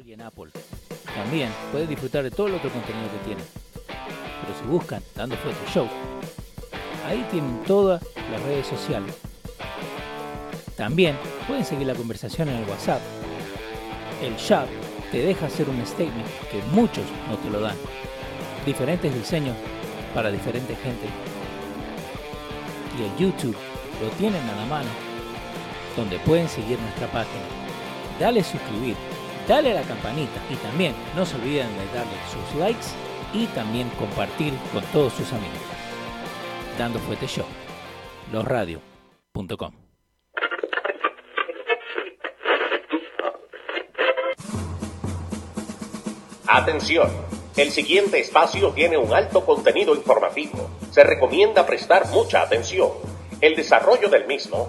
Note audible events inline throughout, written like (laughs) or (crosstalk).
y en Apple. También pueden disfrutar de todo el otro contenido que tienen. Pero si buscan Dando Fuerte Show, ahí tienen todas las redes sociales. También pueden seguir la conversación en el WhatsApp. El Shop te deja hacer un statement que muchos no te lo dan. Diferentes diseños para diferente gente. Y el YouTube lo tienen a la mano, donde pueden seguir nuestra página. Dale suscribir, dale a la campanita y también no se olviden de darle sus likes y también compartir con todos sus amigos. Dando Fuete Show, losradio.com. Atención, el siguiente espacio tiene un alto contenido informativo. Se recomienda prestar mucha atención. El desarrollo del mismo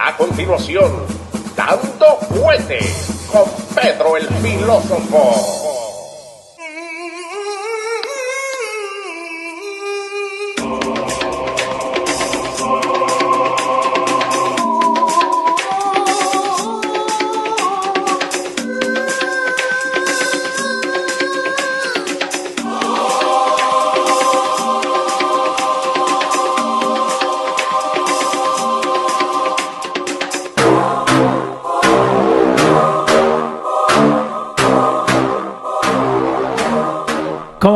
A continuación, Dando Fuete con Pedro el Filósofo.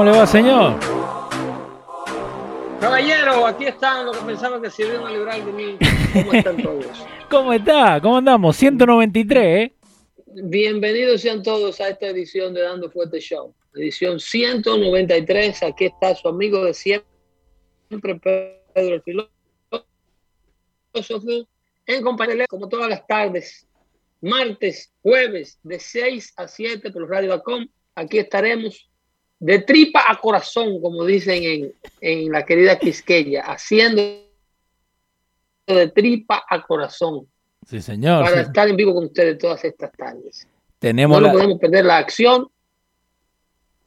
¿Cómo le va, señor? Caballero, aquí están los que pensaban que se iban a librar de mí. ¿Cómo están todos? (laughs) ¿Cómo está? ¿Cómo andamos? 193, ¿eh? Bienvenidos sean todos a esta edición de Dando Fuerte Show. Edición 193. Aquí está su amigo de siempre, Pedro el filósofo, en compañía, como todas las tardes, martes, jueves, de 6 a 7 por Radio.com. Aquí estaremos de tripa a corazón, como dicen en, en la querida Quisqueya, haciendo de tripa a corazón. Sí, señor. Para sí. estar en vivo con ustedes todas estas tardes. Tenemos no la- podemos perder la acción.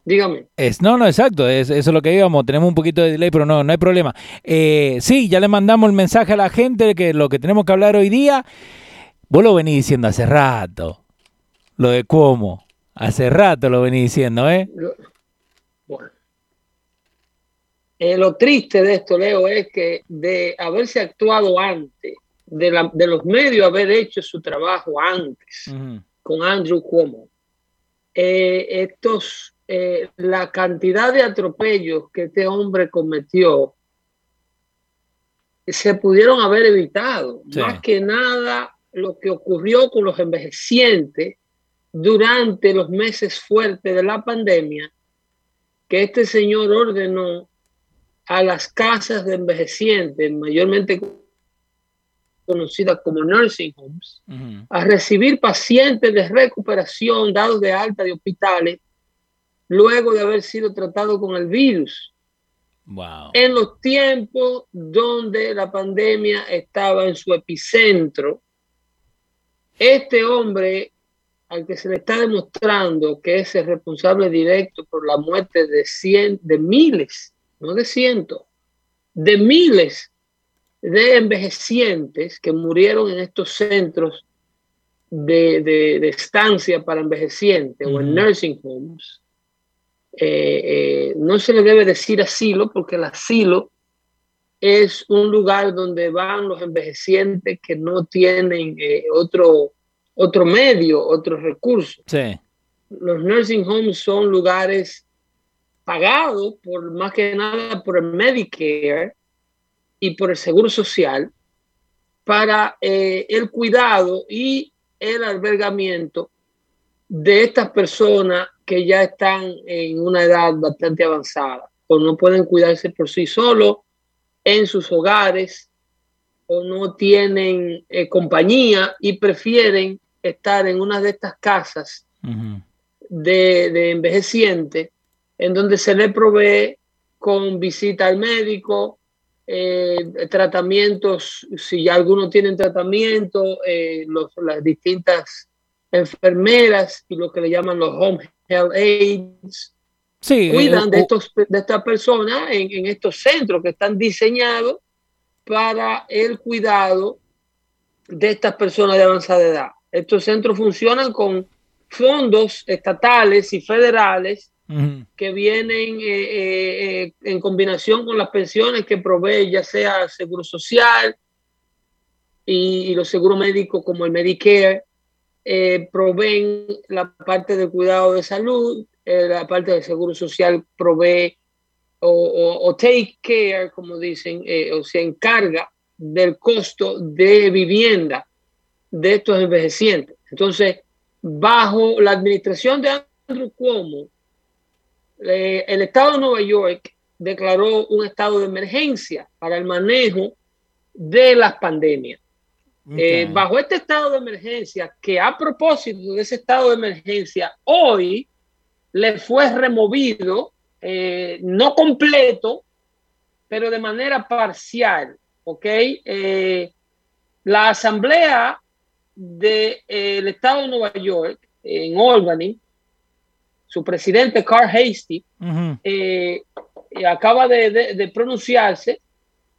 Dígame. Es, no, no, exacto, es, eso es lo que íbamos, tenemos un poquito de delay, pero no, no hay problema. Eh, sí, ya le mandamos el mensaje a la gente de que lo que tenemos que hablar hoy día, vos lo venís diciendo hace rato, lo de cómo, hace rato lo venís diciendo, ¿eh? Lo- Bueno. Eh, lo triste de esto, Leo, es que de haberse actuado antes, de, la- de los medios haber hecho su trabajo antes, con Andrew Cuomo, eh, estos, eh, la cantidad de atropellos que este hombre cometió se pudieron haber evitado. Sí. Más que nada lo que ocurrió con los envejecientes durante los meses fuertes de la pandemia, que este señor ordenó a las casas de envejecientes, mayormente conocidas como nursing homes, a recibir pacientes de recuperación dados de alta de hospitales luego de haber sido tratado con el virus Wow. en los tiempos donde la pandemia estaba en su epicentro. Este hombre al que se le está demostrando que es el responsable directo por la muerte de, cien, de miles, no de cientos, de miles de envejecientes que murieron en estos centros de, de- de estancia para envejecientes o en nursing homes. Eh, eh, no se le debe decir asilo porque el asilo es un lugar donde van los envejecientes que no tienen eh, otro, otro medio, otro recurso. Sí. Los nursing homes son lugares pagados por más que nada por el Medicare y por el Seguro Social para eh, el cuidado y el albergamiento de estas personas que ya están en una edad bastante avanzada o no pueden cuidarse por sí solos en sus hogares o no tienen eh, compañía y prefieren estar en una de estas casas de, de envejeciente, en donde se le provee con visita al médico, eh, tratamientos, si ya algunos tienen tratamiento, eh, las distintas enfermeras y lo que le llaman los home health aides, Sí, cuidan eh, de, o- estos, de estas personas en, en estos centros que están diseñados para el cuidado de estas personas de avanzada edad. Estos centros funcionan con fondos estatales y federales que vienen eh, eh, eh, en combinación con las pensiones que provee ya sea Seguro Social y, y los seguros médicos como el Medicare, eh, proveen la parte del cuidado de salud, la parte del Seguro Social provee o, o- o take care, como dicen, o se encarga del costo de vivienda de estos envejecientes. Entonces, bajo la administración de Andrew Cuomo, eh, el Estado de Nueva York declaró un estado de emergencia para el manejo de las pandemias. Eh, bajo este estado de emergencia, que a propósito de ese estado de emergencia, hoy le fue removido, eh, no completo, pero de manera parcial, ¿ok? La asamblea del estado de Nueva York, en Albany, su presidente Carl Hasty, eh, acaba de, de- de pronunciarse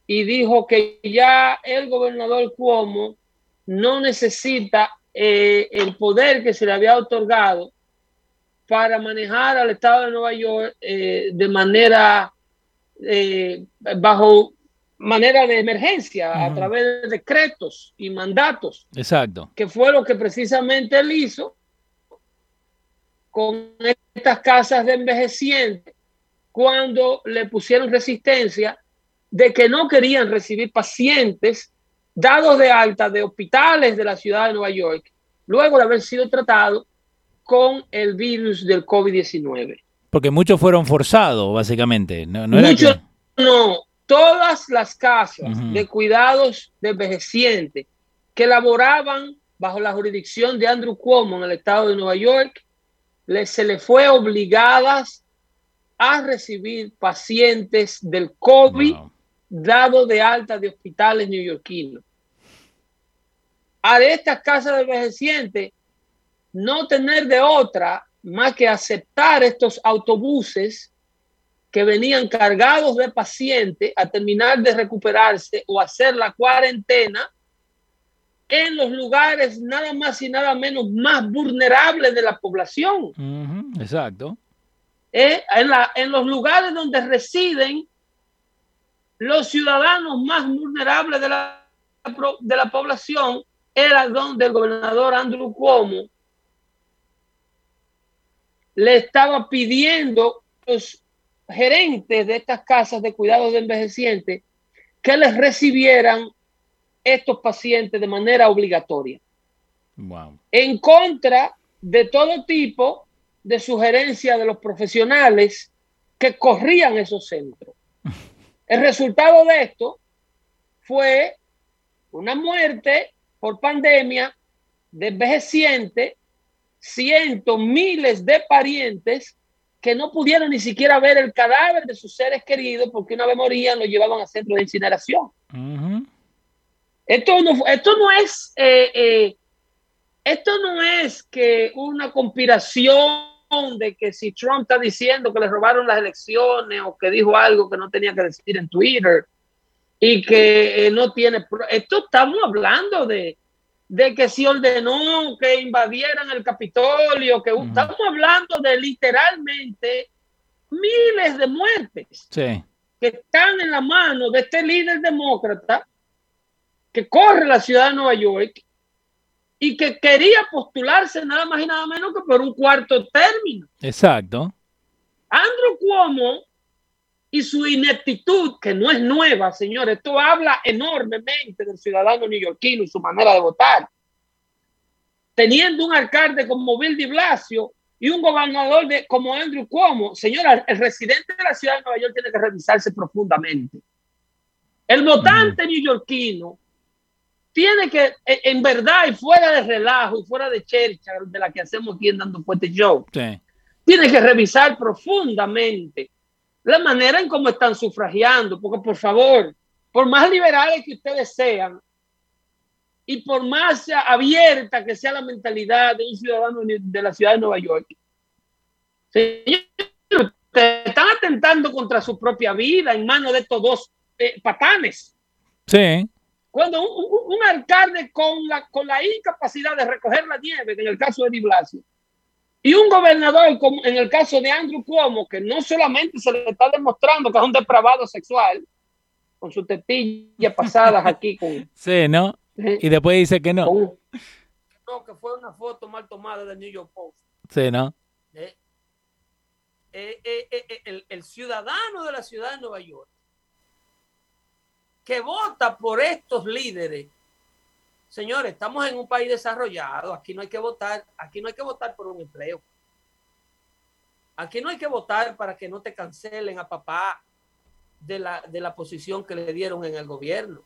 y dijo que ya el gobernador Cuomo no necesita eh, el poder que se le había otorgado para manejar al estado de Nueva York eh, de manera eh, bajo manera de emergencia a través de decretos y mandatos Exacto. que fue lo que precisamente él hizo con estas casas de envejecientes cuando le pusieron resistencia de que no querían recibir pacientes dados de alta de hospitales de la ciudad de Nueva York luego de haber sido tratados con el virus del COVID-19. Porque muchos fueron forzados, básicamente. No, no era Muchos que- no, todas las casas de cuidados de envejecientes que laboraban bajo la jurisdicción de Andrew Cuomo en el estado de Nueva York, le- se le fue obligadas a recibir pacientes del COVID Wow. dado de alta de hospitales neoyorquinos. A estas casas de envejecientes no tener de otra más que aceptar estos autobuses que venían cargados de pacientes a terminar de recuperarse o hacer la cuarentena en los lugares nada más y nada menos más vulnerables de la población, Exacto. ¿eh? en, la- en los lugares donde residen los ciudadanos más vulnerables de la, de la población, era donde el gobernador Andrew Cuomo le estaba pidiendo los gerentes de estas casas de cuidados de envejecientes que les recibieran estos pacientes de manera obligatoria, Wow. en contra de todo tipo de sugerencia de los profesionales que corrían esos centros. (laughs) El resultado de esto fue una muerte por pandemia de envejecientes, cientos, miles de parientes que no pudieron ni siquiera ver el cadáver de sus seres queridos porque una vez morían lo llevaban a centros de incineración. Esto no, esto no es, eh, eh, esto no es que una conspiración de que si Trump está diciendo que le robaron las elecciones o que dijo algo que no tenía que decir en Twitter y que eh, no tiene, esto estamos hablando de, de que si ordenó que invadieran el Capitolio, que estamos hablando de literalmente miles de muertes Sí. que están en la mano de este líder demócrata que corre la ciudad de Nueva York y que quería postularse nada más y nada menos que por un cuarto término. Exacto. Andrew Cuomo y su ineptitud, que no es nueva, señor, esto habla enormemente del ciudadano neoyorquino y su manera de votar. Teniendo un alcalde como Bill de Blasio y un gobernador de, como Andrew Cuomo, señora, el residente de la ciudad de Nueva York tiene que revisarse profundamente. El votante neoyorquino tiene que, e, en verdad, y fuera de relajo y fuera de chercha de la que hacemos aquí en Dando Fuerte Show, tiene que revisar profundamente la manera en cómo están sufragiando, porque por favor, por más liberales que ustedes sean y por más abierta que sea la mentalidad de un ciudadano de la ciudad de Nueva York, están atentando contra su propia vida en manos de estos dos eh, patanes. Sí. Cuando un, alcalde con la, con la incapacidad de recoger la nieve, en el caso de Di Blasio, y un gobernador, como en el caso de Andrew Cuomo, que no solamente se le está demostrando que es un depravado sexual, con sus tetillas pasadas (laughs) aquí. Con, sí, ¿no? Eh, y después dice que no. no, que fue una foto mal tomada del New York Post. Sí, ¿no? Eh, eh, el, el ciudadano de la ciudad de Nueva York que vota por estos líderes. Señores, estamos en un país desarrollado, aquí no hay que votar, aquí no hay que votar por un empleo. Aquí no hay que votar para que no te cancelen a papá de la, de la posición que le dieron en el gobierno.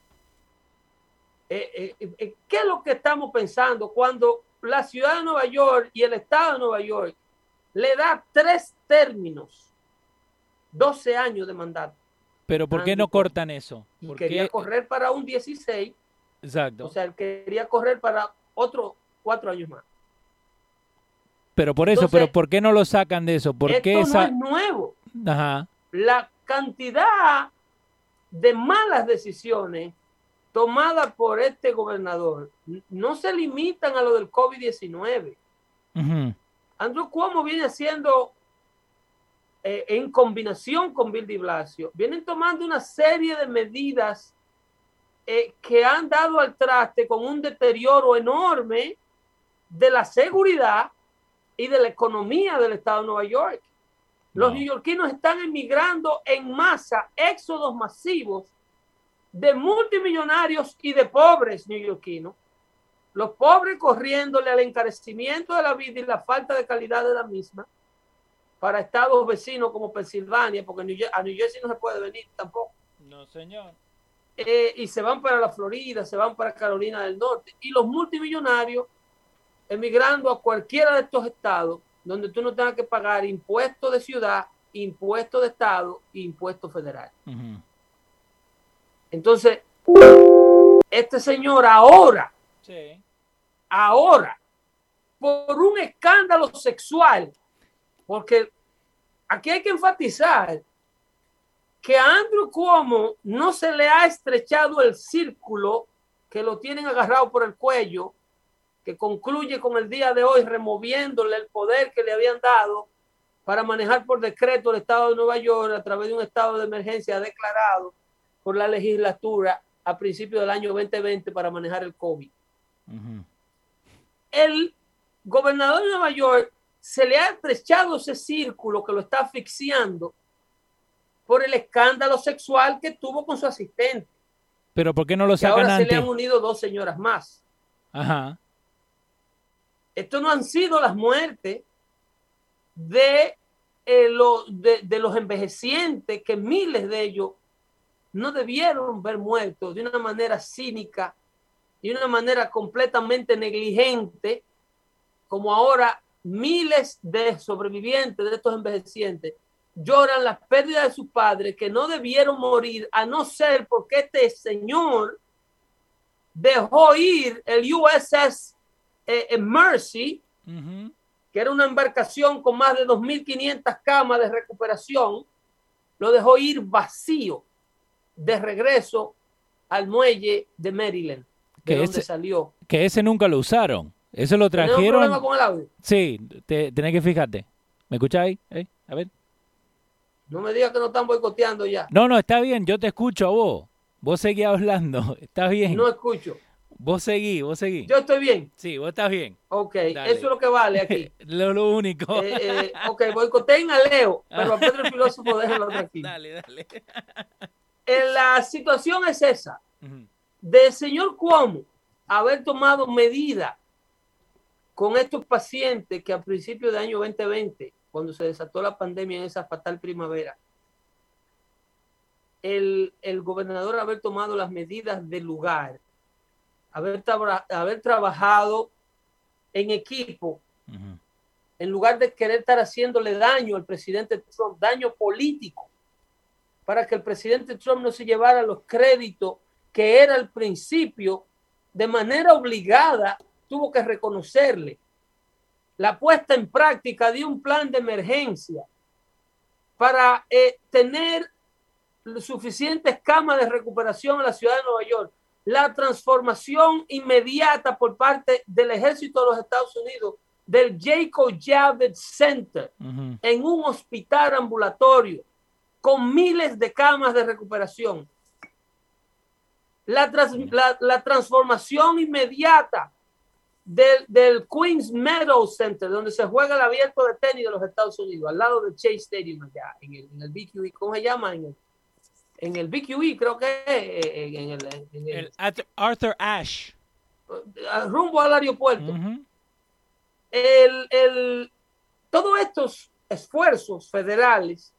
Eh, eh, eh, ¿Qué es lo que estamos pensando cuando la ciudad de Nueva York y el estado de Nueva York le da tres términos, 12 años de mandato? Pero ¿por qué no cortan eso? Porque quería correr para un 16. Exacto. O sea, él quería correr para otros cuatro años más. Pero por eso, pero ¿por qué no lo sacan de eso? ¿Por esto qué esa... no es nuevo. Ajá. La cantidad de malas decisiones tomadas por este gobernador no se limitan a lo del COVID-19. Andrew Cuomo viene haciendo eh, en combinación con Bill de Blasio, vienen tomando una serie de medidas eh, que han dado al traste con un deterioro enorme de la seguridad y de la economía del estado de Nueva York. Los neoyorquinos están emigrando en masa, éxodos masivos de multimillonarios y de pobres neoyorquinos. Los pobres corriéndole al encarecimiento de la vida y la falta de calidad de la misma para estados vecinos como Pensilvania, porque a New Jersey no se puede venir tampoco. No, señor. Eh, y se van para la Florida, se van para Carolina del Norte. Y los multimillonarios emigrando a cualquiera de estos estados donde tú no tengas que pagar impuestos de ciudad, impuestos de estado e impuestos federales. Entonces, este señor ahora, ahora, por un escándalo sexual porque aquí hay que enfatizar que a Andrew Cuomo no se le ha estrechado el círculo que lo tienen agarrado por el cuello, que concluye con el día de hoy removiéndole el poder que le habían dado para manejar por decreto el Estado de Nueva York a través de un estado de emergencia declarado por la legislatura a principios del año 2020 para manejar el COVID. El gobernador de Nueva York se le ha estrechado ese círculo que lo está asfixiando por el escándalo sexual que tuvo con su asistente. Pero ¿por qué no lo sacan ahora antes? se le han unido dos señoras más. Ajá. Esto no han sido las muertes de, eh, de, los envejecientes, que miles de ellos no debieron ver muertos de una manera cínica y de una manera completamente negligente, como ahora miles de sobrevivientes de estos envejecientes lloran la pérdida de sus padres que no debieron morir a no ser porque este señor dejó ir el USS eh, Mercy, que era una embarcación con más de 2.500 camas de recuperación, lo dejó ir vacío de regreso al muelle de Maryland, de donde salió. Que ese nunca lo usaron. Eso lo trajeron. ¿Tenemos problema con el audio? Sí, te, tenés que fijarte. ¿Me escucháis? ¿Eh? A ver. No me digas que no están boicoteando ya. No, no, está bien, yo te escucho a vos. Vos seguís hablando, (laughs) está bien. No escucho. Vos seguís, vos seguís. Yo estoy bien. Sí, vos estás bien. Ok, eso es lo que vale aquí. (laughs) lo, lo, único. Eh, eh, ok, boicoteen a Leo, (laughs) pero a Pedro el filósofo déjenlo tranquilo. Dale, dale. Eh, la situación es esa. Del señor Cuomo haber tomado medidas con estos pacientes que a principios de año 2020, cuando se desató la pandemia en esa fatal primavera, el, el gobernador haber tomado las medidas del lugar haber, haber trabajado en equipo, en lugar de querer estar haciéndole daño al presidente Trump, daño político, para que el presidente Trump no se llevara los créditos que era al principio, de manera obligada, tuvo que reconocerle la puesta en práctica de un plan de emergencia para eh, tener suficientes camas de recuperación en la ciudad de Nueva York, la transformación inmediata por parte del ejército de los Estados Unidos del Jacob Javits Center en un hospital ambulatorio con miles de camas de recuperación. La, la, transformación inmediata del, del, Queens Meadow Center, donde se juega el abierto de tenis de los Estados Unidos, al lado del Chase Stadium allá, en el, en el BQE, ¿cómo se llama? En el, en el BQE, creo que es, eh, en el, el Arthur Ashe. Rumbo al aeropuerto. el, el, todos estos esfuerzos federales,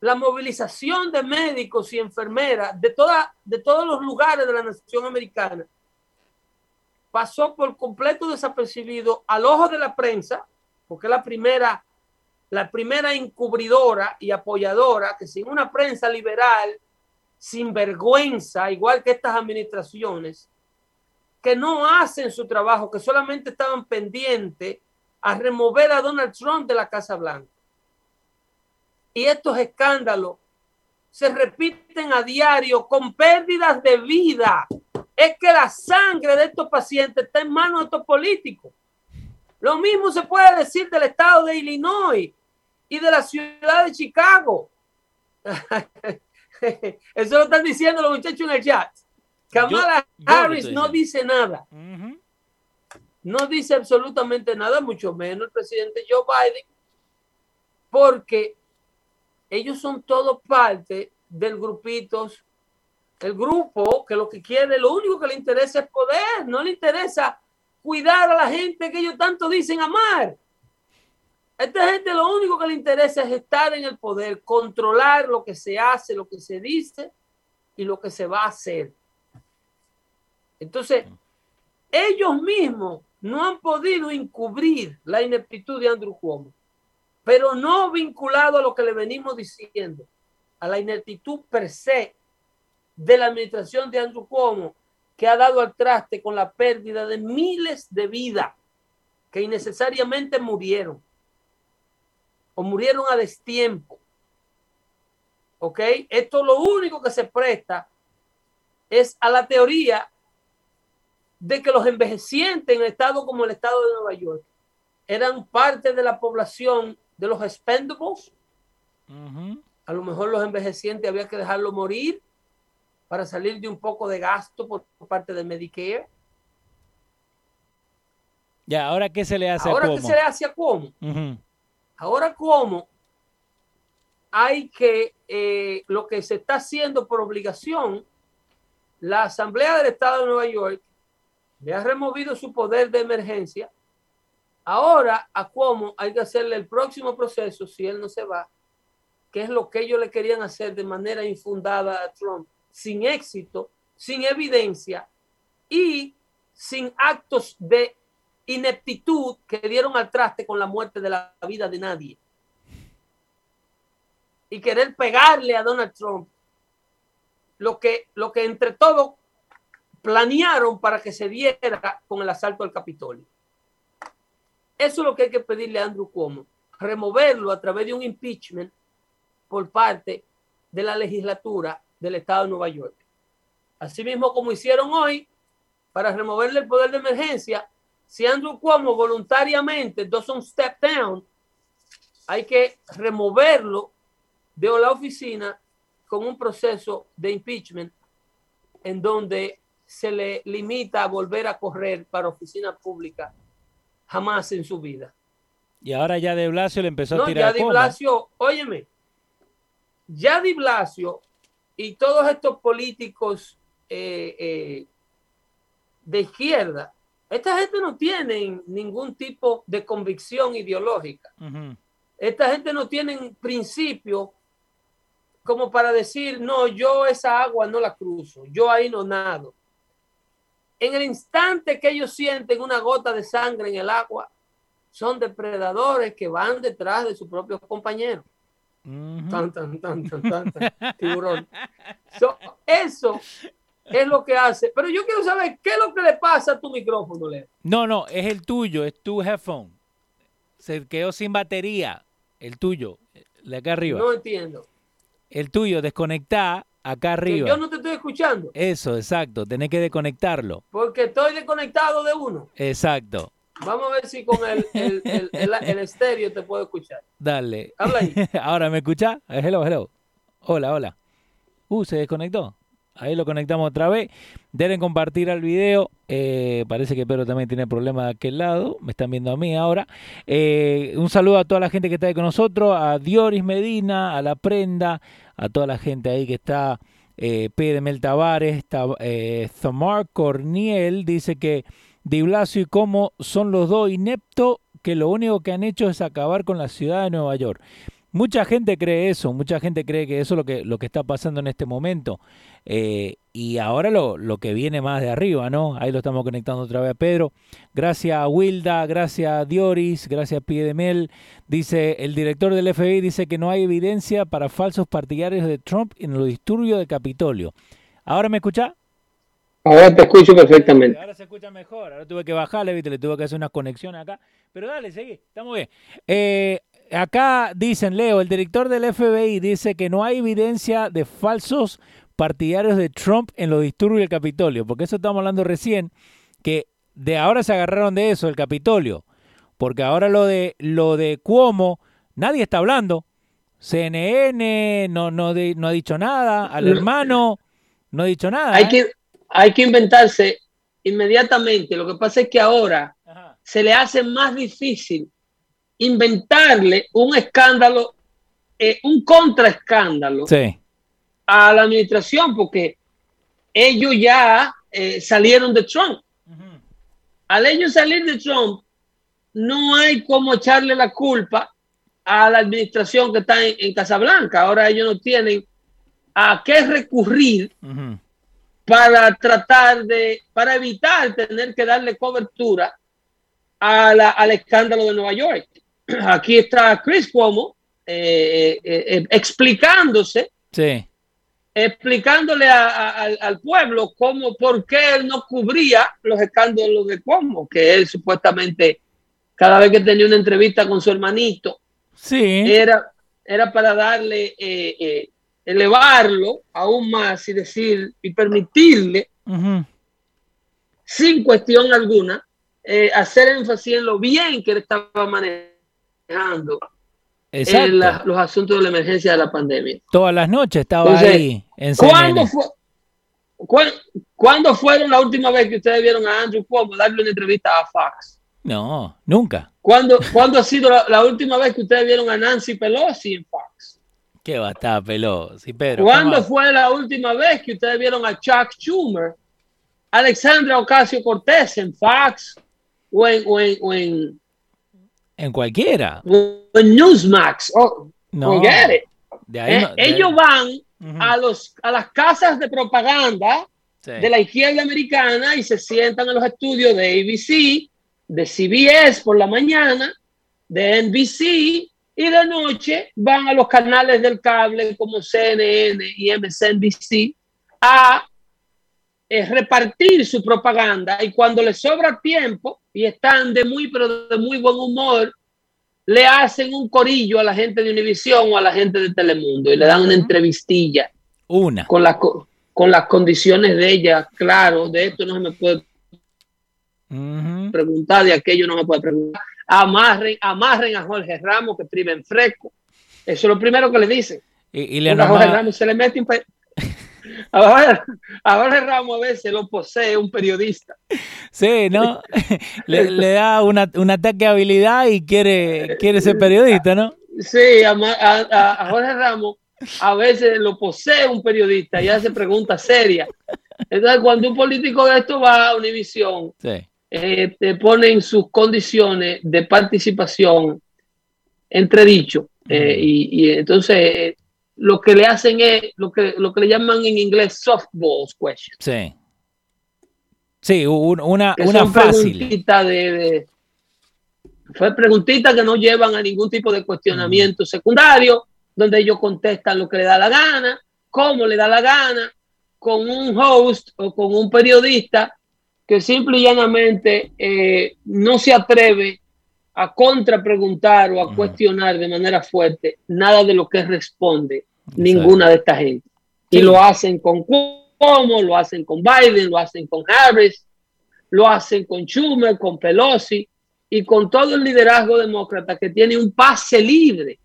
la movilización de médicos y enfermeras de, toda, de todos los lugares de la nación americana, pasó por completo desapercibido al ojo de la prensa, porque la primera la primera encubridora y apoyadora que sin una prensa liberal, sin vergüenza, igual que estas administraciones, que no hacen su trabajo, que solamente estaban pendientes a remover a Donald Trump de la Casa Blanca. Y estos escándalos se repiten a diario con pérdidas de vida. Es que la sangre de estos pacientes está en manos de estos políticos. Lo mismo se puede decir del estado de Illinois, y de la ciudad de Chicago. (laughs) Eso lo están diciendo los muchachos en el chat. Kamala Harris no dice nada. No dice absolutamente nada, mucho menos el presidente Joe Biden, porque ellos son todos parte del grupito, el grupo que lo que quiere, lo único que le interesa es poder, no le interesa cuidar a la gente que ellos tanto dicen amar esta gente lo único que le interesa es estar en el poder, controlar lo que se hace, lo que se dice y lo que se va a hacer. Entonces, ellos mismos no han podido encubrir la ineptitud de Andrew Cuomo, pero no vinculado a lo que le venimos diciendo, a la ineptitud per se de la administración de Andrew Cuomo, que ha dado al traste con la pérdida de miles de vidas que innecesariamente murieron o murieron a destiempo. ¿Ok? Esto lo único que se presta es a la teoría de que los envejecientes en estados como el estado de Nueva York eran parte de la población de los expendables. A lo mejor los envejecientes había que dejarlo morir para salir de un poco de gasto por, parte de Medicare. Ya, ahora qué se le hace ahora qué se le hace a cómo. Ahora, ¿cómo? Hay que, eh, lo que se está haciendo por obligación, la Asamblea del Estado de Nueva York le ha removido su poder de emergencia. Ahora, a cómo hay que hacerle el próximo proceso si él no se va, que es lo que ellos le querían hacer de manera infundada a Trump, sin éxito, sin evidencia y sin actos de ineptitud que dieron al traste con la muerte de la vida de nadie. Y querer pegarle a Donald Trump lo que, lo que entre todos planearon para que se diera con el asalto al Capitolio. Eso es lo que hay que pedirle a Andrew Cuomo, removerlo a través de un impeachment por parte de la legislatura del estado de Nueva York. Asimismo, como hicieron hoy, para removerle el poder de emergencia si Andrew Cuomo voluntariamente dos un step down, hay que removerlo de la oficina con un proceso de impeachment en donde se le limita a volver a correr para oficina pública jamás en su vida. Y ahora ya de Blasio le empezó a tirar. Ya de Blasio, óyeme, ya de Blasio y todos estos políticos eh, eh, de izquierda esta gente no tiene ningún tipo de convicción ideológica. Esta gente no tiene principio como para decir, no, yo esa agua no la cruzo, yo ahí no nado. en el instante que ellos sienten una gota de sangre en el agua, son depredadores que van detrás de sus propios compañeros. Tan, tan, tan, tan, tan, tiburón. eso es lo que hace. Pero yo quiero saber qué es lo que le pasa a tu micrófono, Leo. No, no, es el tuyo, es tu headphone. Se quedó sin batería. El tuyo, de acá arriba. No entiendo. El tuyo, desconectá acá arriba. yo no te estoy escuchando. Eso, exacto. Tenés que desconectarlo. Porque estoy desconectado de uno. Exacto. Vamos a ver si con el, el, el, estéreo te puedo escuchar. Dale. Habla ahí. (laughs) Ahora, ¿me escucha? Hello, hello. Hola, hola. Uh, se desconectó. Ahí lo conectamos otra vez. Deben compartir el video. Eh, parece que Pedro también tiene problemas de aquel lado. Me están viendo a mí ahora. Eh, un saludo a toda la gente que está ahí con nosotros. A Dioris Medina, a La Prenda, a toda la gente ahí que está. Eh, P. de Mel Tavares, eh, Zomar Corniel dice que Di Blasio y Como son los dos ineptos que lo único que han hecho es acabar con la ciudad de Nueva York. Mucha gente cree eso, mucha gente cree que eso es lo que, lo que está pasando en este momento. Eh, y ahora lo, lo, que viene más de arriba, ¿no? Ahí lo estamos conectando otra vez a Pedro. Gracias a Wilda, gracias a Dioris, gracias a Piedemel. Dice, el director del FBI dice que no hay evidencia para falsos partidarios de Trump en los disturbios de Capitolio. ¿Ahora me escucha? Ahora te escucho perfectamente. Ahora se escucha mejor. Ahora tuve que bajarle, ¿viste? le tuve que hacer una conexión acá. Pero dale, seguí, estamos bien. Eh, acá dicen, Leo, el director del FBI dice que no hay evidencia de falsos partidarios de Trump en los disturbios del Capitolio, porque eso estamos hablando recién, que de ahora se agarraron de eso, el Capitolio, porque ahora lo de lo de Cuomo, nadie está hablando. CNN no, no, no ha dicho nada, al hermano no ha dicho nada. Hay, ¿eh? que, hay que inventarse inmediatamente. Lo que pasa es que ahora se le hace más difícil inventarle un escándalo, eh, un contraescándalo a la administración, porque ellos ya eh, salieron de Trump. Al ellos salir de Trump, no hay como echarle la culpa a la administración que está en, Casablanca. Ahora ellos no tienen a qué recurrir para tratar de, para evitar tener que darle cobertura a la, al escándalo de Nueva York. (clears throat) aquí está Chris Cuomo eh, eh, eh, explicándose, sí. explicándole al pueblo cómo, por qué él no cubría los escándalos de Cuomo, que él supuestamente cada vez que tenía una entrevista con su hermanito, sí. era, era para darle, elevarlo aún más y decir y permitirle, sin cuestión alguna, hacer énfasis en lo bien que él estaba manejando los asuntos de la emergencia de la pandemia. Todas las noches estaba ahí en ¿cuándo, fue, ¿Cuándo fueron la última vez que ustedes vieron a Andrew Cuomo darle una entrevista a Fox? No, nunca. ¿Cuándo, ¿cuándo ha sido la, última vez que ustedes vieron a Nancy Pelosi en Fox? ¿Qué va a estar Pelosi, Pedro? ¿Cuándo fue la última vez que ustedes vieron a Chuck Schumer, Alexandra Ocasio Cortés en Fox o en en cualquiera. En Newsmax. Oh, no. Eh, ellos van a, los, a las casas de propaganda de la izquierda americana y se sientan en los estudios de ABC, de CBS por la mañana, de NBC y de noche van a los canales del cable como CNN y MSNBC a eh, repartir su propaganda y cuando les sobra tiempo y están de muy, pero de muy buen humor, le hacen un corillo a la gente de Univisión o a la gente de Telemundo y le dan una entrevistilla. Una. Con, la, con las condiciones de ella, claro, de esto no se me puede preguntar, de aquello no me puede preguntar. Amarren, amarren a Jorge Ramos que priven fresco. Eso es lo primero que le dicen. Y, le a Jorge Ramos se le mete un, Ahora, (laughs) ahora Ramos a veces lo posee un periodista. Sí, ¿no? (laughs) le, da una, un ataque de habilidad y quiere, quiere ser periodista, ¿no? Sí, a, a, Jorge Ramos a veces lo posee un periodista y hace preguntas serias. Entonces, cuando un político de esto va a Univisión, sí. Eh, te ponen sus condiciones de participación entredicho. Eh, y, y, entonces lo que le hacen es lo que, lo que le llaman en inglés softballs questions. Sí. Sí, un- una, que una son fácil. preguntitas de, de- fue preguntitas que no llevan a ningún tipo de cuestionamiento secundario, donde ellos contestan lo que le da la gana, cómo le da la gana, con un host o con un periodista que simple y llanamente eh, no se atreve a contrapreguntar o a cuestionar de manera fuerte nada de lo que responde Exacto. ninguna de esta gente. Y lo hacen con Cuomo, lo hacen con Biden, lo hacen con Harris, lo hacen con Schumer, con Pelosi y con todo el liderazgo demócrata que tiene un pase libre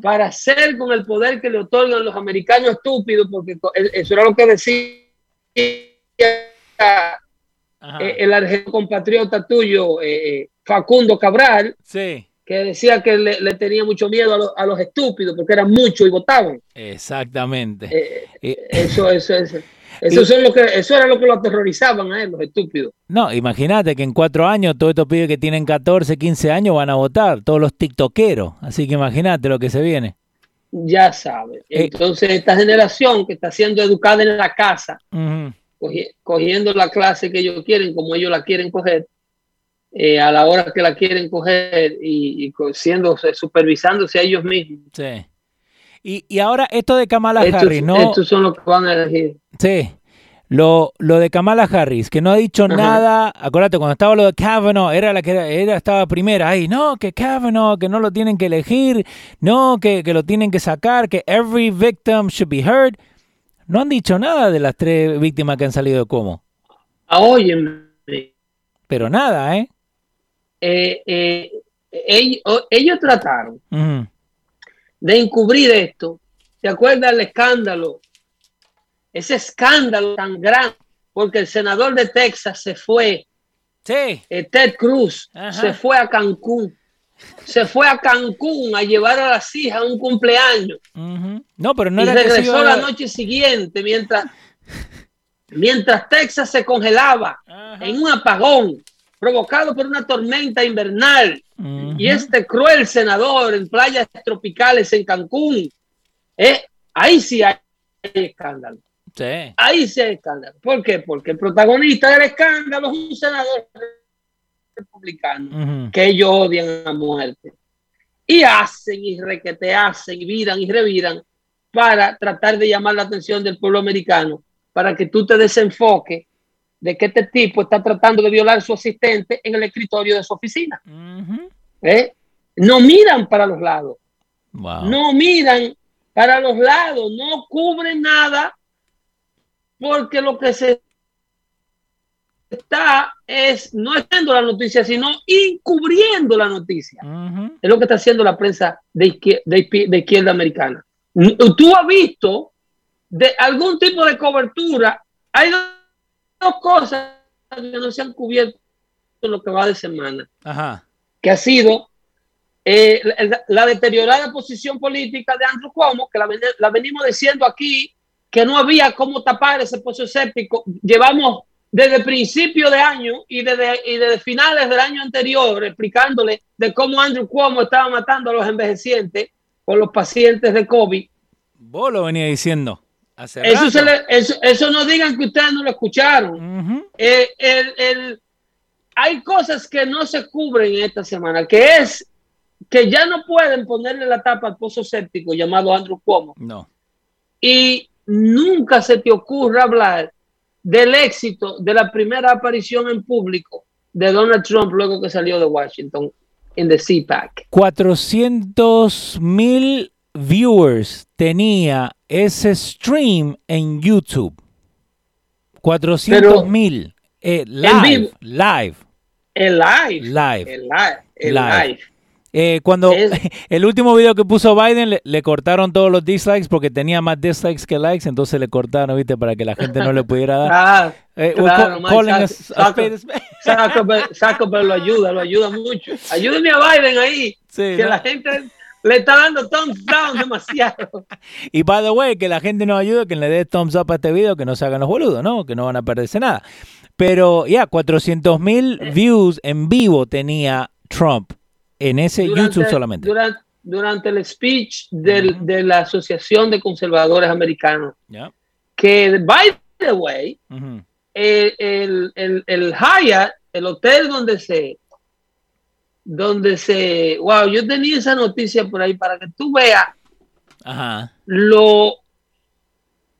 para hacer con el poder que le otorgan los americanos estúpidos, porque eso era lo que decía. Eh, el argentino compatriota tuyo, eh, eh, Facundo Cabral, Sí, que decía que le, le tenía mucho miedo a, los- a los estúpidos porque eran muchos y votaban. exactamente. Eh, eso, eso, eso. (laughs) Eso, son lo que, eso era lo que lo aterrorizaban a él, los estúpidos. No, imagínate que en cuatro años todos estos pibes que tienen 14, 15 años van a votar, todos los tiktokeros. Así que imagínate lo que se viene. Ya sabes. Eh. Entonces, esta generación que está siendo educada en la casa, cogiendo la clase que ellos quieren, como ellos la quieren coger, eh, a la hora que la quieren coger y, y siendo, supervisándose a ellos mismos. Sí. Y, y ahora esto de Kamala Estos, Harris, ¿no? estos son los que van a elegir. Sí. Lo, lo de Kamala Harris, que no ha dicho Ajá. nada. Acuérdate, cuando estaba lo de Kavanaugh, era la que era, era- estaba primera ahí. No, que Kavanaugh, que no lo tienen que elegir. No, que, que lo tienen que sacar. Que every victim should be heard. No han dicho nada de las tres víctimas que han salido de Como. Ah, óyeme, Pero nada, ¿eh? eh, eh, ellos, ellos trataron de encubrir esto. ¿Te acuerdas del escándalo? Ese escándalo tan grande, porque el senador de Texas se fue, Sí. eh, Ted Cruz, Ajá. se fue a Cancún. Se fue a Cancún a llevar a las hijas a un cumpleaños. No, pero no y era regresó a- la noche siguiente mientras, mientras Texas se congelaba en un apagón provocado por una tormenta invernal. Y este cruel senador en playas tropicales en Cancún, eh, ahí sí hay escándalo. Sí. Ahí sí hay escándalo. ¿Por qué? Porque el protagonista del escándalo es un senador republicano que ellos odian a muerte. Y hacen y requete hacen y viran y reviran para tratar de llamar la atención del pueblo americano, para que tú te desenfoques de que este tipo está tratando de violar a su asistente en el escritorio de su oficina. ¿eh? No miran para los lados, Wow. no miran para los lados, no cubren nada, porque lo que se está es no haciendo la noticia, sino encubriendo la noticia. Es lo que está haciendo la prensa de izquierda, de, izquier- de izquierda americana. Tú has visto de algún tipo de cobertura. Hay dos, cosas que no se han cubierto en lo que va de semana Ajá. que ha sido eh, la, la deteriorada posición política de Andrew Cuomo, que la, ven- la venimos diciendo aquí, que no había cómo tapar ese pozo séptico. Llevamos desde principio de año y desde, y desde finales del año anterior explicándole de cómo Andrew Cuomo estaba matando a los envejecientes con los pacientes de COVID. Vos lo venía diciendo. Hace Eso, rato. se le- eso, eso no digan que ustedes no lo escucharon. Eh, el- el- hay cosas que no se cubren en esta semana, que es que ya no pueden ponerle la tapa al pozo séptico llamado Andrew Cuomo No. y nunca se te ocurra hablar del éxito de la primera aparición en público de Donald Trump luego que salió de Washington en the CPAC. 400 mil viewers tenía ese stream en YouTube. 400 mil. Eh, live, vivo. live, El live. live. El live. El Live. Eh, cuando Es- (laughs) el último video que puso Biden le, le cortaron todos los dislikes porque tenía más dislikes que likes, entonces le cortaron, viste, para que la gente no le pudiera dar. Ah, Eh, claro, lo ayuda, lo ayuda mucho. Ayúdenme a Biden ahí, Sí, que ¿no? la gente le está dando thumbs down (laughs) demasiado. Y by the way, que la gente nos ayude, que le dé thumbs up a este video, que no se hagan los boludos, ¿no? Que no van a perderse nada. Pero ya, 400 mil views en vivo tenía Trump en ese YouTube solamente. Durante, durante el speech del- de la Asociación de Conservadores Americanos, que, by the way, Ujú. el, el, el, el Hyatt, el hotel donde se, donde se, wow, yo tenía esa noticia por ahí para que tú veas Ajá. lo,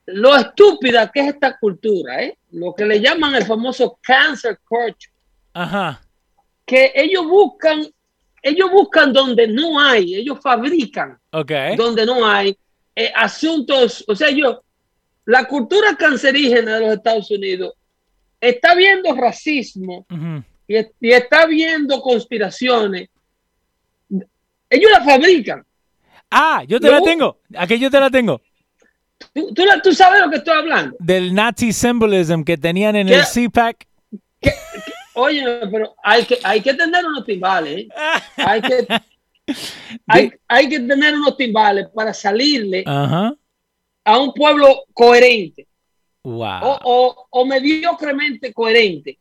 lo estúpida que es esta cultura, ¿eh? lo que le llaman el famoso cancer culture, Ajá. que ellos buscan, ellos buscan donde no hay, ellos fabrican donde no hay eh, asuntos, o sea, yo, la cultura cancerígena de los Estados Unidos está viendo racismo y, y está viendo conspiraciones. Ellos la fabrican. Ah, yo te No. la tengo. Aquí yo te la tengo. ¿Tú, tú, la- tú sabes lo que estoy hablando. Del Nazi symbolism que tenían en ¿Qué? el CPAC. Oye, pero hay que, hay que tener unos timbales. ¿eh? Hay, que, hay, (laughs) hay que tener unos timbales para salirle Ajá. a un pueblo coherente Wow. o, o, o mediocremente coherente.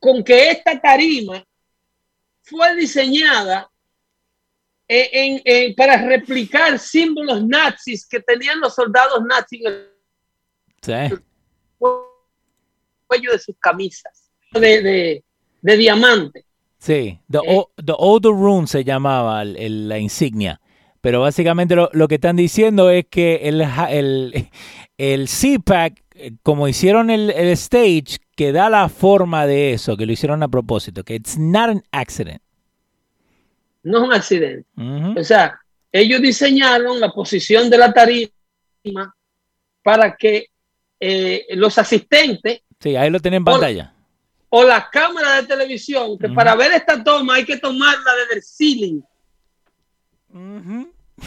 Con que esta tarima fue diseñada eh, en- en- para replicar símbolos nazis que tenían los soldados nazis en el Sí. cuello de sus camisas de, de- de diamante. Sí. The, Eh. the Older Room se llamaba el- el- la insignia. Pero básicamente lo, lo que están diciendo es que el, el, (laughs) el CPAC, eh, como hicieron el, el stage, que da la forma de eso, que lo hicieron a propósito, que it's not an accident. No es un accidente. O sea, ellos diseñaron la posición de la tarima para que eh, los asistentes Sí, ahí lo tienen en pantalla. O la cámara de televisión, que para ver esta toma hay que tomarla desde el ceiling.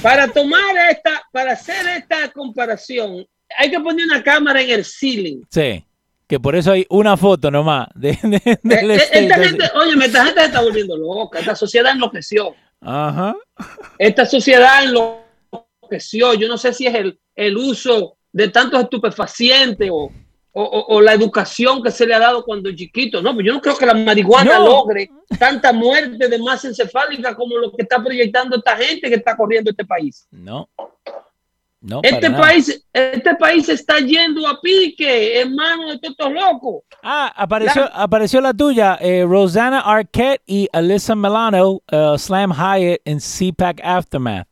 Para tomar esta, para hacer esta comparación, hay que poner una cámara en el ceiling. Sí. Que por eso hay una foto nomás de, de- del Eh, eh, stage, esta así. oye, esta gente se está volviendo loca. Esta sociedad enloqueció. Ajá. Esta sociedad enloqueció. Yo no sé si es el, el uso de tantos estupefacientes o, o- o- o la educación que se le ha dado cuando chiquito. No, pues yo no creo que la marihuana No. logre tanta muerte de masa encefálica como lo que está proyectando esta gente que está corriendo este país. No. No, Este nada. país, este país está yendo a pique en manos de todos estos locos. Ah, apareció, La- apareció la tuya, eh, Rosanna Arquette y Alyssa Milano, uh, Slam Hyatt en CPAC Aftermath.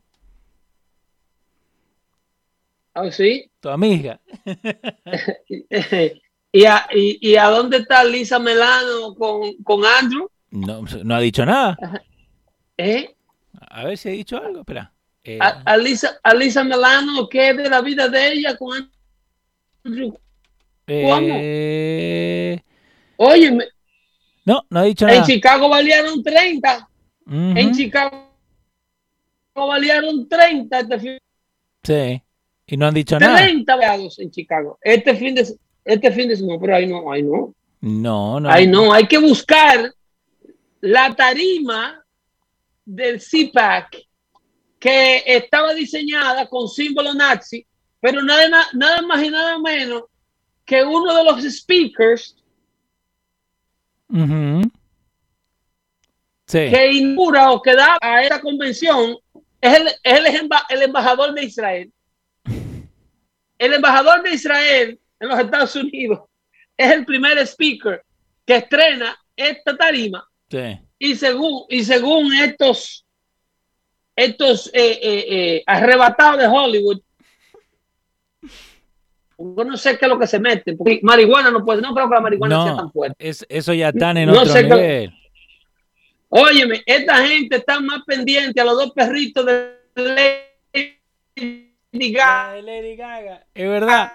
¿Ah, sí? Tu amiga. (laughs) ¿Y a, y, y a dónde está Lisa Melano con, con Andrew? No, no ha dicho nada. ¿Eh? A ver si ha dicho algo. Espera. Eh, A, a Lisa, a Lisa Melano, ¿qué es de la vida de ella con Andrew? eh, Oye, me- no, no ha dicho en nada. Chicago valieron 30. Ujú, En Chicago valieron 30 este fin, Sí. Y no han dicho nada. 30 veados en Chicago. Este fin de este fin de semana, pero ahí no, ahí no. No, no. Ahí no, hay que buscar la tarima del CPAC que estaba diseñada con símbolo nazi, pero nada, na- nada más y nada menos que uno de los speakers. Sí. que inaugura o que da a esta convención es el, es el emba- el embajador de Israel. El embajador de Israel en los Estados Unidos es el primer speaker que estrena esta tarima Sí. y según y según estos estos eh, eh, eh, arrebatados de Hollywood yo no sé qué es lo que se mete porque marihuana no puede no creo que la marihuana No. sea tan fuerte Es, eso ya están en No otro sé nivel. óyeme esta gente está más pendiente a los dos perritos de Lady Gaga Ay, Lady Gaga. Es verdad.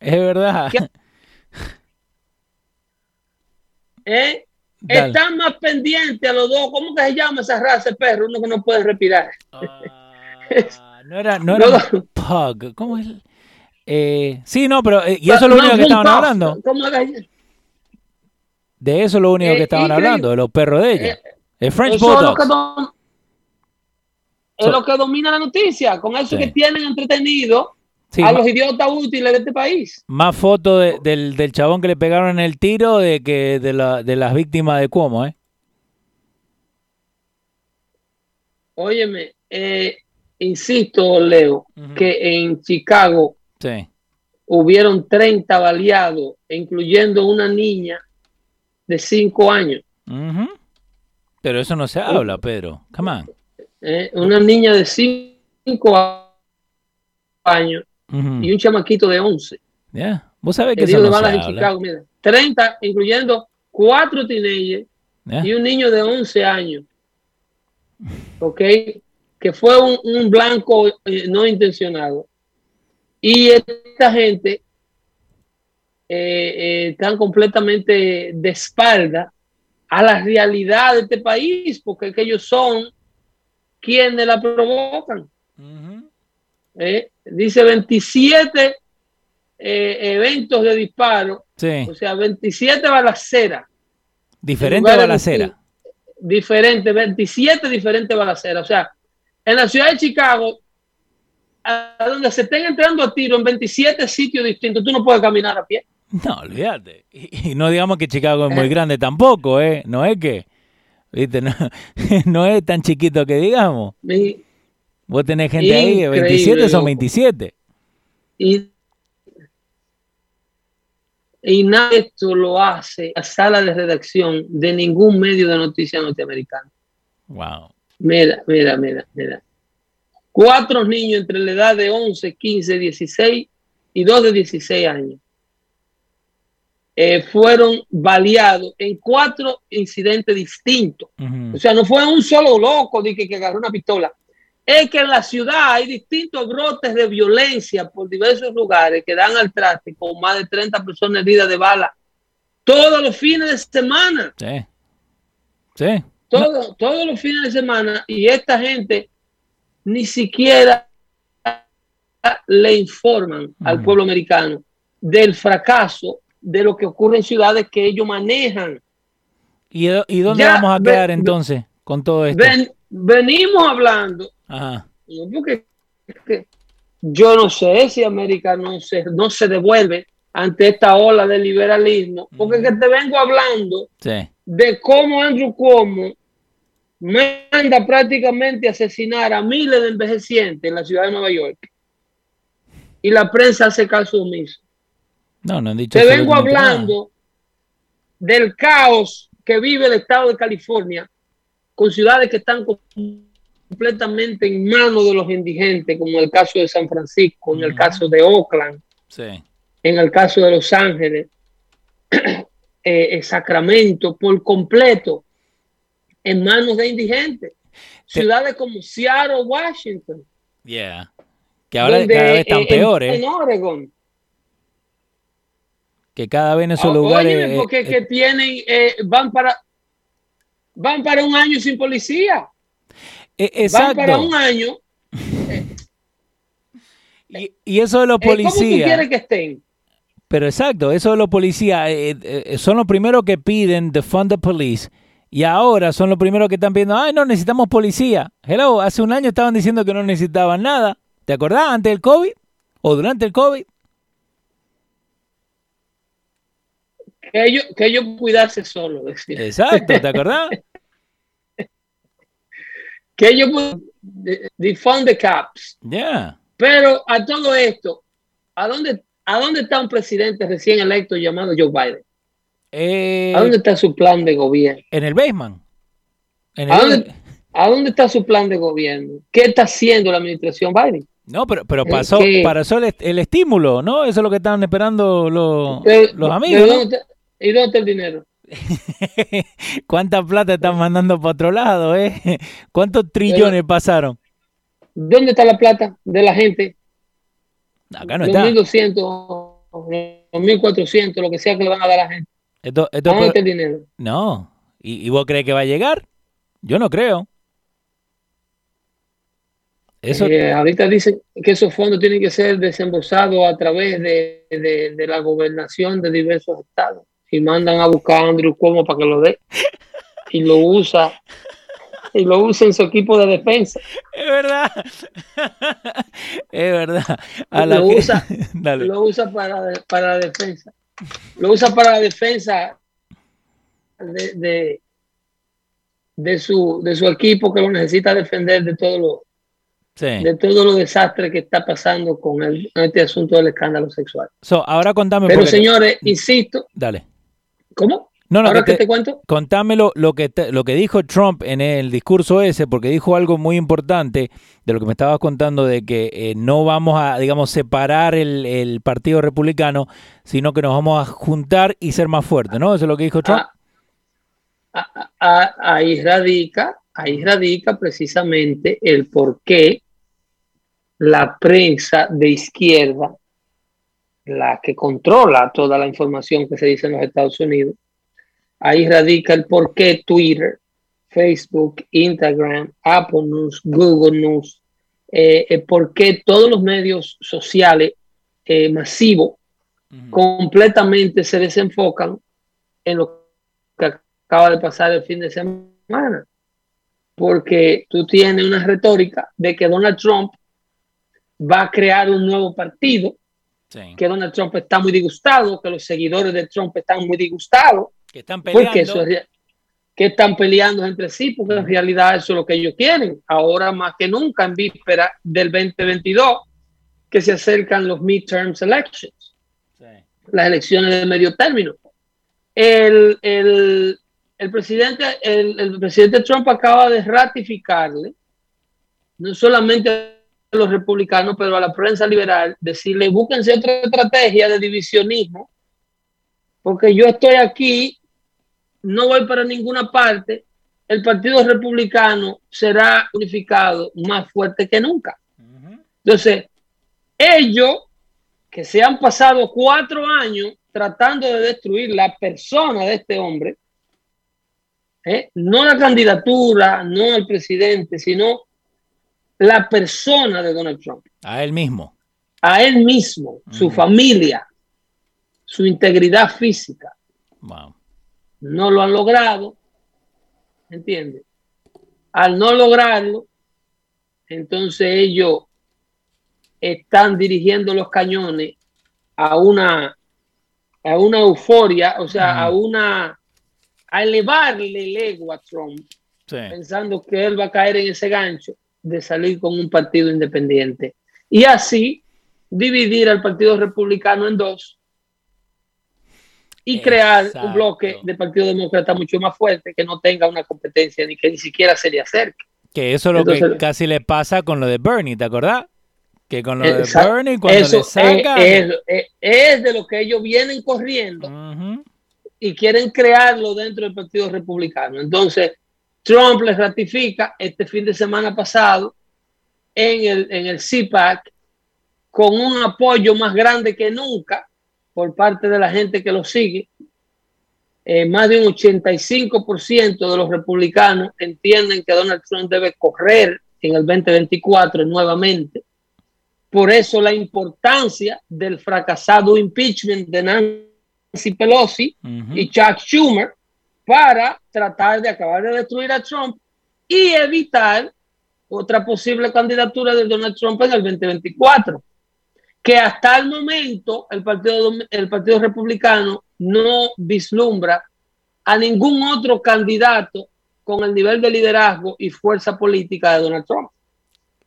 Es verdad. (laughs) ¿eh? Están más pendientes a los dos ¿cómo que se llama esa raza de perro? uno que no puede respirar Ah, no era, no (laughs) era No, pug. ¿Cómo es? Eh, sí, no, pero eh, y eso es lo No, único que estaban puff. hablando. ¿Cómo De eso es lo único Eh, que estaban increíble. hablando, de los perros de ella. Eh, El French Eso es lo, que So- lo domina la noticia, con eso Sí. que tienen entretenido Sí, a los idiotas útiles de este país. más fotos de- del, del chabón que le pegaron en el tiro de que de, la, de las víctimas de Cuomo, ¿eh? Óyeme, eh, insisto, Leo, que en Chicago Sí. hubieron 30 baleados, incluyendo una niña de 5 años. Pero eso no se habla, Pedro. Come on. ¿Eh? Una niña de 5 años y un chamaquito de 11. Yeah. Vos sabés que eso no se balas en habla. Chicago, mira. 30, incluyendo 4 teenagers Yeah. y un niño de 11 años. ¿Ok? Que fue un, un blanco eh, no intencionado. Y esta gente eh, eh, están completamente de espalda a la realidad de este país, porque ellos son quienes la provocan. ¿eh? Dice 27 eh, eventos de disparo, Sí. o sea, 27 balaceras Diferente balacera. diferentes, 27 diferentes balaceras. O sea, en la ciudad de Chicago, a donde se estén entrando a tiro en 27 sitios distintos, tú no puedes caminar a pie. No, olvídate. Y, y no digamos que Chicago es Eh. muy grande tampoco, ¿eh? No es que, viste, no, (laughs) no es tan chiquito que digamos. Y, Vos tenés gente ahí, Increíble, 27 son loco. 27. y, y nada de esto lo hace la sala de redacción de ningún medio de noticias norteamericano. Wow. Mira, mira, mira, mira. Cuatro niños entre la edad de 11, 15, 16 y dos de 16 años eh, fueron baleados en cuatro incidentes distintos. O sea, no fue un solo loco de que, que agarró una pistola. Es que en la ciudad hay distintos brotes de violencia por diversos lugares que dan al traste con más de 30 personas heridas de bala todos los fines de semana Sí. Sí. todo- todos los fines de semana y esta gente ni siquiera le informan al pueblo americano del fracaso de lo que ocurre en ciudades que ellos manejan. ¿Y, y dónde Ya, vamos a quedar entonces con todo esto? Ven- venimos hablando, Ajá. no, porque que yo no sé si América no se, no se devuelve ante esta ola de liberalismo, porque que te vengo hablando Sí. de cómo Andrew Cuomo manda prácticamente a asesinar a miles de envejecientes en la ciudad de Nueva York. Y la prensa hace caso omiso. No, no han dicho Te vengo nada. hablando del caos que vive el estado de California con ciudades que están completamente en manos de los indigentes, como el caso de San Francisco, en el caso de Oakland, Sí. en el caso de Los Ángeles, (clears throat) eh, eh, Sacramento, por completo, en manos de indigentes. Te- Ciudades como Seattle, Washington. Yeah. Que ahora cada vez están en- peores. En Oregon. Que cada vez en esos Ah, lugares. óyeme, eh, porque eh, que tienen, eh, van para van para un año sin policía. eh, Van para exacto. un año. (laughs) Y, y eso de los Eh, ¿Cómo tú policías. quieres que estén? Pero exacto, eso de los policías eh, eh, son los primeros que piden defund the police y ahora son los primeros que están pidiendo, ay, no necesitamos policía. Hello, hace un año estaban diciendo que no necesitaban nada. ¿Te acordás antes del COVID o durante el COVID? Que ellos, que ellos cuidarse decía. Exacto, ¿te acordás? (laughs) Que ellos de- defund the caps. Ya. Pero a todo esto, ¿a dónde, ¿a dónde está un presidente recién electo llamado Joe Biden? Eh, ¿A dónde está su plan de gobierno? en el basement. En ¿A dónde, ¿A dónde está su plan de gobierno? ¿Qué está haciendo la administración Biden? No, pero, pero Eh, pasó, que- pasó el, el estímulo, ¿no? Eso es lo que estaban esperando los, ¿De- los de amigos. ¿no? dónde está- ¿Y dónde está el dinero? (laughs) ¿Cuánta plata están mandando para otro lado, eh? (laughs) ¿Cuántos trillones pasaron? ¿Dónde está la plata de la gente? Acá no está. 1.200, los 1.400, lo que sea que le van a dar a la gente. Esto, esto- ¿Dónde está el dinero? no. ¿Y, y vos crees que va a llegar? Yo no creo. Eso, Eh, ahorita dicen que esos fondos tienen que ser desembolsados a través de, de- de la gobernación de diversos estados. Y mandan a buscar a Andrew Cuomo para que lo dé. Y lo usa. Y lo usa en su equipo de defensa. es verdad. es verdad. A la Lo que- usa. (laughs) Dale. Lo usa para, para la defensa. Lo usa para la defensa de, de, de su, de su equipo que lo necesita defender de todos los de todo lo desastre que está pasando con, el, este asunto del escándalo sexual. ahora contame. Pero señores, insisto. Dale. ¿Cómo? No, no, que te, cuento? Contámelo lo que, lo que dijo Trump en el discurso ese, porque dijo algo muy importante de lo que me estabas contando, de que eh, no vamos a, digamos, separar el, Partido Republicano, sino que nos vamos a juntar y ser más fuertes, ¿no? Eso es lo que dijo Trump. Ah, ah, ah, ahí radica, ahí radica precisamente el por qué la prensa de izquierda, la que controla toda la información que se dice en los Estados Unidos, Ahí radica el por qué Twitter, Facebook, Instagram, Apple News, Google News, eh, eh por qué todos los medios sociales eh, masivos completamente se desenfocan en lo que acaba de pasar el fin de semana. Porque tú tienes una retórica de que Donald Trump va a crear un nuevo partido, que Donald Trump está muy disgustado, que los seguidores de Trump están muy disgustados, que están peleando. que están peleando entre sí, porque en realidad eso es lo que ellos quieren. Ahora más que nunca, en víspera del 2022, que se acercan los midterm elections, las elecciones de medio término. El, el, el presidente, el, el, presidente Trump acaba de ratificarle, no solamente los republicanos, pero a la prensa liberal, decirle, búsquense otra estrategia de divisionismo porque yo estoy aquí, no voy para ninguna parte, el Partido Republicano será unificado más fuerte que nunca. Entonces, ellos que se han pasado cuatro años tratando de destruir la persona de este hombre, ¿eh? no la candidatura, no el presidente, sino la persona de Donald Trump. A él mismo. A él mismo, su familia, su integridad física. No lo han logrado, ¿entiendes? Al no lograrlo, entonces ellos están dirigiendo los cañones a una, a una euforia, o sea, a una, a elevarle el ego a Trump, pensando que él va a caer en ese gancho de salir con un partido independiente. Y así dividir al Partido Republicano en dos y crear un bloque de Partido Demócrata mucho más fuerte que no tenga una competencia ni que ni siquiera se le acerque. Que eso es lo que casi le pasa con lo de Bernie, ¿te acordás? Que con lo de Bernie, cuando le saca. Es, de lo que ellos vienen corriendo y quieren crearlo dentro del Partido Republicano. Entonces, Trump les ratifica este fin de semana pasado en el, en el CPAC con un apoyo más grande que nunca por parte de la gente que lo sigue. Eh, más de un 85% de los republicanos entienden que Donald Trump debe correr en el 2024 nuevamente. Por eso la importancia del fracasado impeachment de Nancy Pelosi y Chuck Schumer para tratar de acabar de destruir a Trump y evitar otra posible candidatura de Donald Trump en el 2024 que hasta el momento el Partido, el Partido Republicano no vislumbra a ningún otro candidato con el nivel de liderazgo y fuerza política de Donald Trump.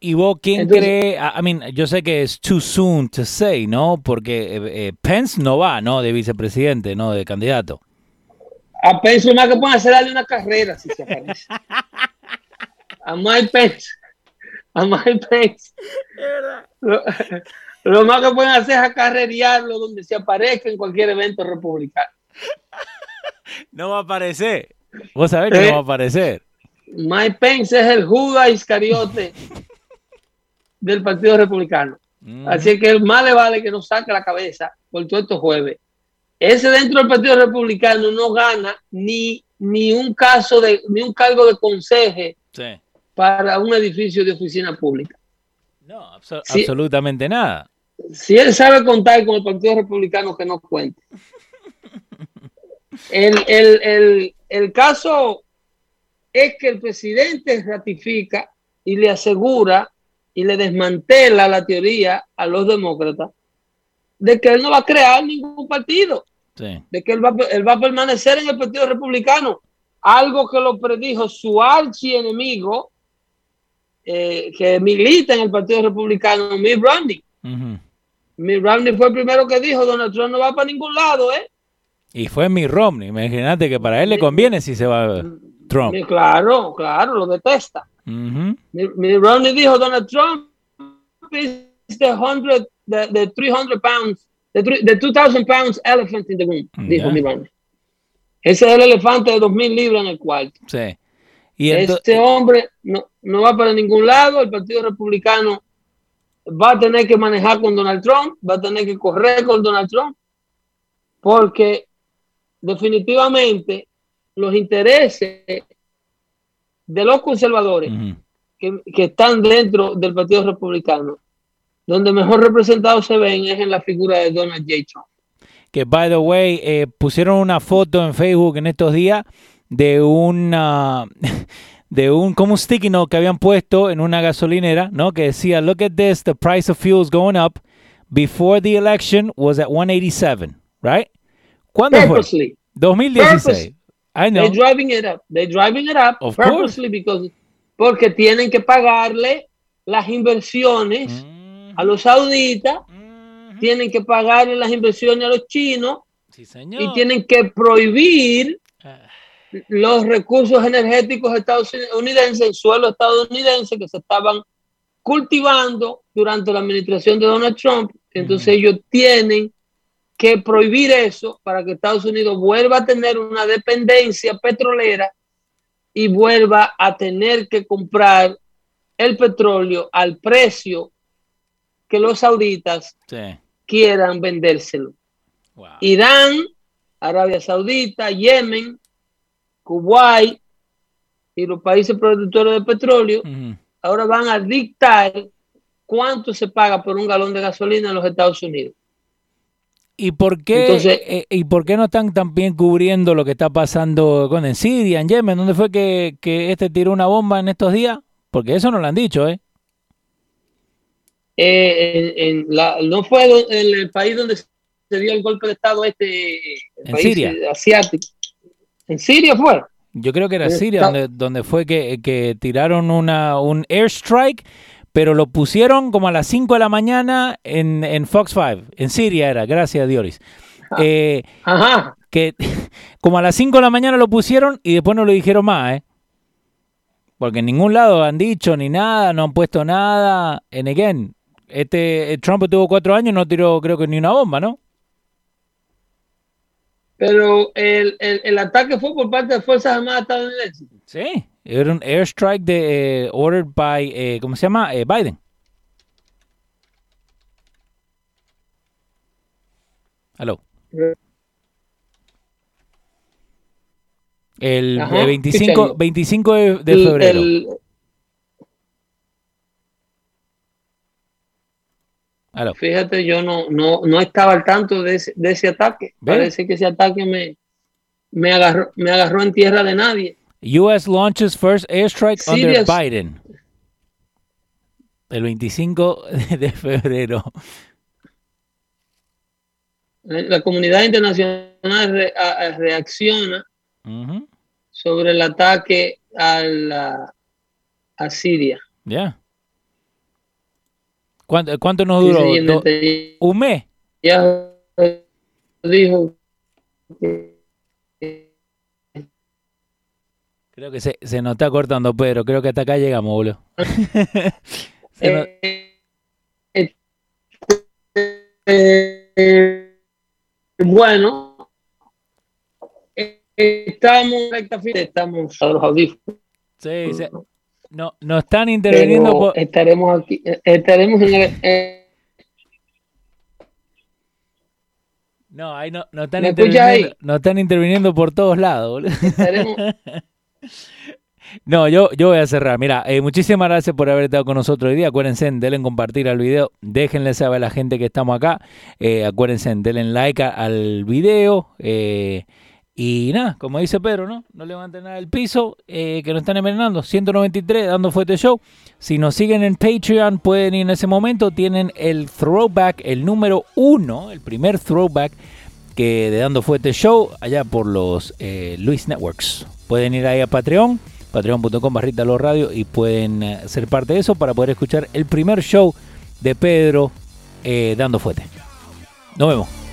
¿Y vos quién cree? I mean, yo sé que es too soon to say, ¿no? Porque eh, eh, Pence no va, ¿no? De vicepresidente, ¿no? De candidato. A Pence lo más que pueden hacer darle una carrera si se aparece. a Mike Pence. A Mike Pence. Lo más que pueden hacer es acarrerearlo donde se aparezca en cualquier evento republicano. No va a aparecer. Vos sabés que no va a aparecer. Mike Pence es el Judas Iscariote del Partido Republicano. Así que más le vale que no saque la cabeza por todo estos jueves. Ese dentro del Partido Republicano no gana ni, ni un caso de, ni un cargo de conseje para un edificio de oficina pública. No, absolutamente nada. Si él sabe contar con el Partido Republicano, que no cuente. (laughs) El, caso es que el presidente ratifica y le asegura y le desmantela la teoría a los demócratas de que él no va a crear ningún partido, de que él va, él va, a permanecer en el Partido Republicano, algo que lo predijo su archienemigo eh, que milita en el Partido Republicano, Mitt Romney. Mitt Romney fue el primero que dijo, Donald Trump no va para ningún lado, ¿eh? Y fue Mitt Romney. Imagínate que para él le conviene si se va Trump. Claro, claro, lo detesta. Mitt Romney dijo, Donald Trump is the, hundred, the, the 300 pounds, the, 2,000 pounds elephant in the room, dijo Mitt Romney. Ese es el elefante de 2.000 libras en el cuarto. Sí. Y este hombre no, no va para ningún lado. El Partido Republicano va a tener que manejar con Donald Trump, va a tener que correr con Donald Trump, porque definitivamente los intereses de los conservadores que, están dentro del Partido Republicano, donde mejor representados se ven es en la figura de Donald J. Trump. Que, by the way, eh, pusieron una foto en Facebook en estos días de una... (laughs) de un como un sticky note que habían puesto en una gasolinera, ¿no? Que decía, "Look at this, the price of fuel is going up. Before the election was at 187, right?" ¿Cuándo Purposely. fue? 2016. I know. They're driving it up. They're driving it up of purposely because porque tienen que pagarle las inversiones a los sauditas, tienen que pagarle las inversiones a los chinos y tienen que prohibir ah. los recursos energéticos estadounidenses, el suelo estadounidense que se estaban cultivando durante la administración de Donald Trump. Entonces ellos tienen que prohibir eso para que Estados Unidos vuelva a tener una dependencia petrolera y vuelva a tener que comprar el petróleo al precio que los sauditas quieran vendérselo. Irán, Arabia Saudita, Yemen, Kuwait y los países productores de petróleo ahora van a dictar cuánto se paga por un galón de gasolina en los Estados Unidos. ¿Y por qué eh, y por qué no están también cubriendo lo que está pasando con en Siria, en Yemen? ¿Dónde fue que, este tiró una bomba en estos días? Porque eso no lo han dicho, ¿eh? Eh no fue en el país donde se dio el golpe de Estado este, en Siria. asiático. ¿En Siria fue? Yo creo que era Siria, donde, donde fue que, que tiraron una, un airstrike pero lo pusieron como a las 5 de la mañana en, en, Fox 5, en Siria era, gracias a Dioris. Eh, Ajá. Que (laughs) como a las 5 de la mañana lo pusieron y después no lo dijeron más, ¿eh? Porque en ningún lado han dicho ni nada, no han puesto nada. En again, este Trump tuvo cuatro años no tiró creo que ni una bomba, ¿no? Pero el, el, el ataque fue por parte de Fuerzas Armadas estadounidenses. Sí, era un airstrike de, eh, ordered by, eh, ¿cómo se llama? Eh, Biden. Aló. El, 25, 25 de, febrero. Fíjate, yo no, no, no estaba al tanto de ese, de ese ataque. Parece que ese ataque me, me, agarró, me agarró en tierra de nadie. U.S. launches first airstrike under Biden. El 25 de febrero. La comunidad internacional reacciona sobre el ataque a, la, a Siria. Ya. ¿Cuánto, ¿Cuánto, nos duró? ¿Un mes? Ya dijo que Creo que se, se nos está cortando, Pedro. Creo que hasta acá llegamos, boludo. (laughs) Eh, bueno, estamos estamos a los audífonos. Sí, sí. No, no están interviniendo. Estaremos aquí, estaremos en el, eh, No, ahí no, no están interviniendo, no están interviniendo por todos lados, boludo. Estaremos, (laughs) No, yo, yo voy a cerrar. Mira, eh, muchísimas gracias por haber estado con nosotros hoy día. Acuérdense, denle compartir al video. Déjenle saber a la gente que estamos acá. Eh, acuérdense, denle like al video. Eh, y nada, como dice Pedro, ¿no? No levanten nada del piso, que nos están envenenando. 193, dando fuerte show. Si nos siguen en Patreon, pueden ir en ese momento. Tienen el throwback, el número uno, el primer throwback que de Dando Fuerte Show, allá por los Luis Networks. Pueden ir ahí a Patreon patreon.com barrita los radio y pueden eh, ser parte de eso para poder escuchar el primer show de Pedro eh, dando fuete. Nos vemos.